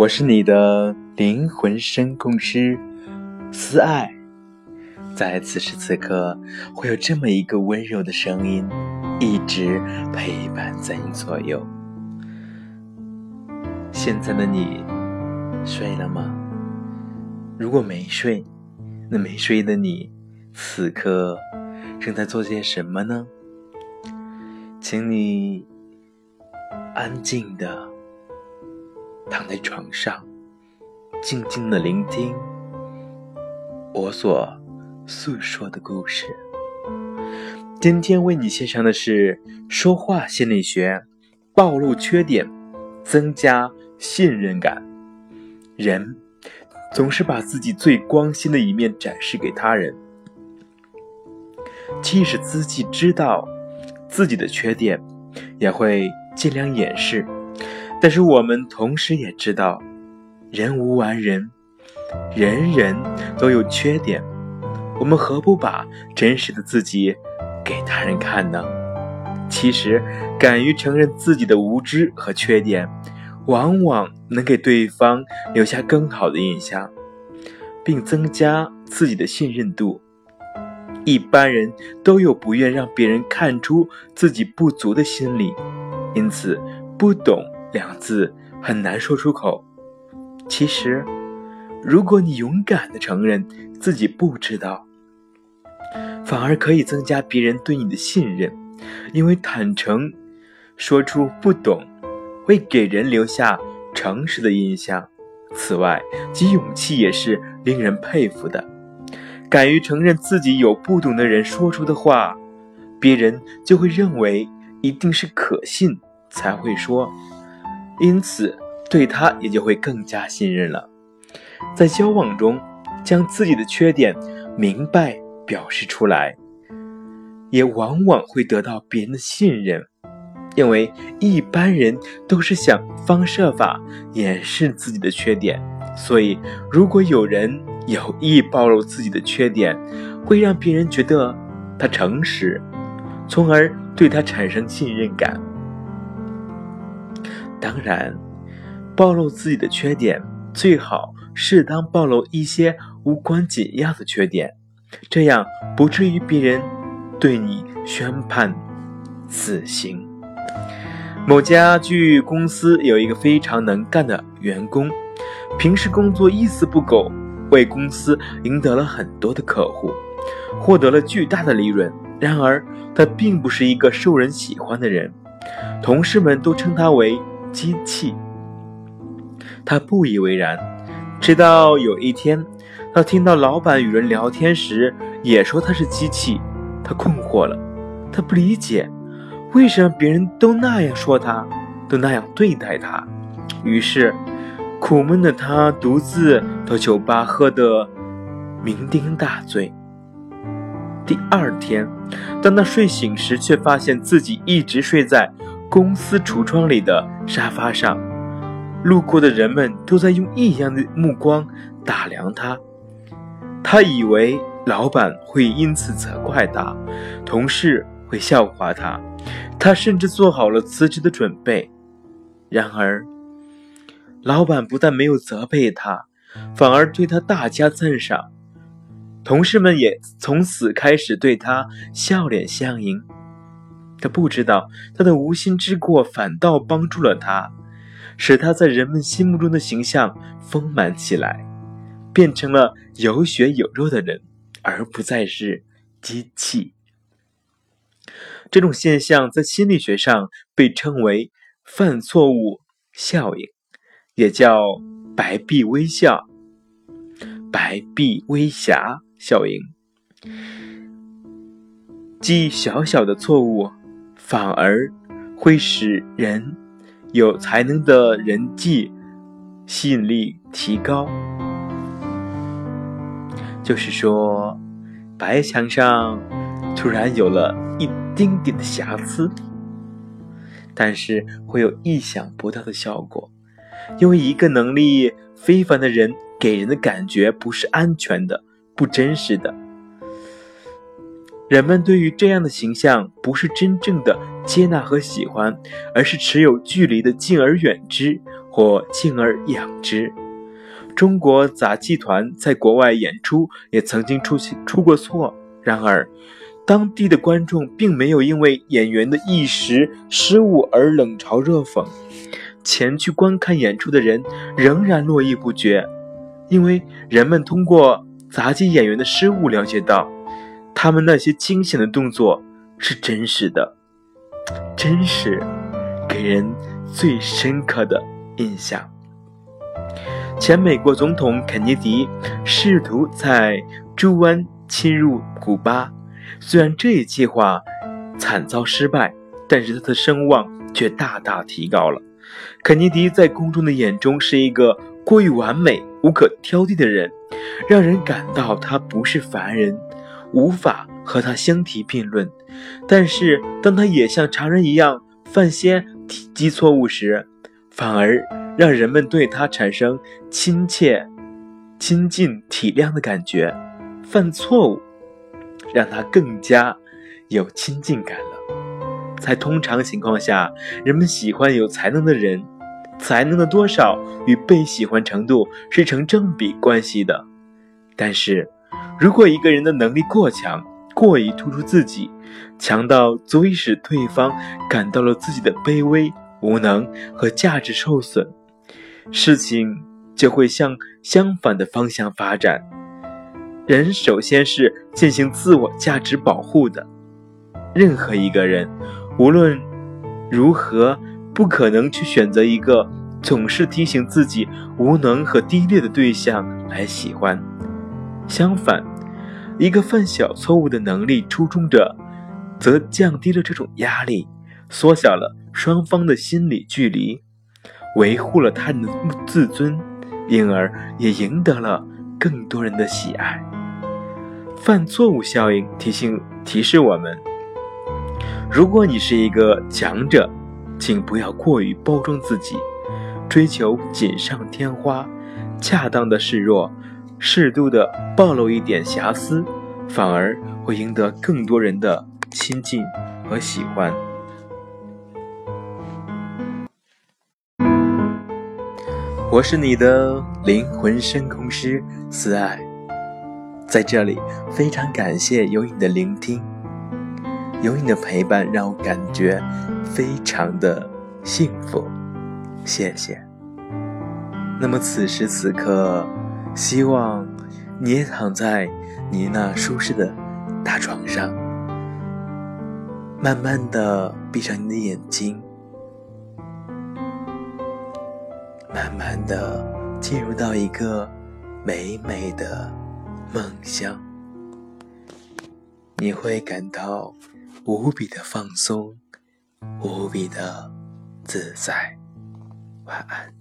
我是你的灵魂声控师思爱，在此时此刻，会有这么一个温柔的声音，一直陪伴在你左右。现在的你睡了吗？如果没睡，那没睡的你，此刻正在做些什么呢？请你安静的。躺在床上，静静的聆听我所诉说的故事。今天为你献上的是说话心理学，暴露缺点，增加信任感。人总是把自己最光鲜的一面展示给他人，即使自己知道自己的缺点，也会尽量掩饰。但是我们同时也知道，人无完人，人人都有缺点。我们何不把真实的自己给他人看呢？其实，敢于承认自己的无知和缺点，往往能给对方留下更好的印象，并增加自己的信任度。一般人都有不愿让别人看出自己不足的心理，因此不懂。两字很难说出口。其实，如果你勇敢的承认自己不知道，反而可以增加别人对你的信任，因为坦诚说出不懂，会给人留下诚实的印象。此外，其勇气也是令人佩服的。敢于承认自己有不懂的人说出的话，别人就会认为一定是可信才会说。因此，对他也就会更加信任了。在交往中，将自己的缺点明白表示出来，也往往会得到别人的信任。因为一般人都是想方设法掩饰自己的缺点，所以如果有人有意暴露自己的缺点，会让别人觉得他诚实，从而对他产生信任感。当然，暴露自己的缺点最好适当暴露一些无关紧要的缺点，这样不至于别人对你宣判死刑。某家具公司有一个非常能干的员工，平时工作一丝不苟，为公司赢得了很多的客户，获得了巨大的利润。然而，他并不是一个受人喜欢的人，同事们都称他为。机器，他不以为然。直到有一天，他听到老板与人聊天时也说他是机器，他困惑了。他不理解，为什么别人都那样说他，都那样对待他。于是，苦闷的他独自到酒吧喝得酩酊大醉。第二天，当他睡醒时，却发现自己一直睡在。公司橱窗里的沙发上，路过的人们都在用异样的目光打量他。他以为老板会因此责怪他，同事会笑话他，他甚至做好了辞职的准备。然而，老板不但没有责备他，反而对他大加赞赏。同事们也从此开始对他笑脸相迎。他不知道，他的无心之过反倒帮助了他，使他在人们心目中的形象丰满起来，变成了有血有肉的人，而不再是机器。这种现象在心理学上被称为“犯错误效应”，也叫“白璧微笑”、“白璧微瑕效应”，即小小的错误。反而会使人有才能的人际吸引力提高。就是说，白墙上突然有了一丁点的瑕疵，但是会有意想不到的效果，因为一个能力非凡的人给人的感觉不是安全的、不真实的。人们对于这样的形象不是真正的接纳和喜欢，而是持有距离的敬而远之，或敬而养之。中国杂技团在国外演出也曾经出现出过错，然而当地的观众并没有因为演员的一时失误而冷嘲热讽，前去观看演出的人仍然络绎不绝，因为人们通过杂技演员的失误了解到，他们那些惊险的动作是真实的，真实给人最深刻的印象。前美国总统肯尼迪试图在猪湾侵入古巴，虽然这一计划惨遭失败，但是他的声望却大大提高了。肯尼迪在公众的眼中是一个过于完美、无可挑剔的人，让人感到他不是凡人，无法和他相提并论。但是，当他也像常人一样犯些体积错误时，反而。让人们对他产生亲切、亲近、体谅的感觉，犯错误让他更加有亲近感了。在通常情况下，人们喜欢有才能的人，才能的多少与被喜欢程度是成正比关系的。但是，如果一个人的能力过强，过于突出自己，强到足以使对方感到了自己的卑微、无能和价值受损。事情就会向相反的方向发展。人首先是进行自我价值保护的。任何一个人，无论如何，不可能去选择一个总是提醒自己无能和低劣的对象来喜欢。相反，一个犯小错误的能力出众者，则降低了这种压力，缩小了双方的心理距离。维护了他人的自尊，因而也赢得了更多人的喜爱。犯错误效应提醒提示我们：如果你是一个强者，请不要过于包装自己，追求锦上添花，恰当的示弱，适度的暴露一点瑕疵，反而会赢得更多人的亲近和喜欢。我是你的灵魂深空师思爱，在这里非常感谢有你的聆听，有你的陪伴，让我感觉非常的幸福，谢谢。那么此时此刻，希望你也躺在你那舒适的大床上，慢慢的闭上你的眼睛。慢慢的进入到一个美美的梦乡，你会感到无比的放松，无比的自在。晚安。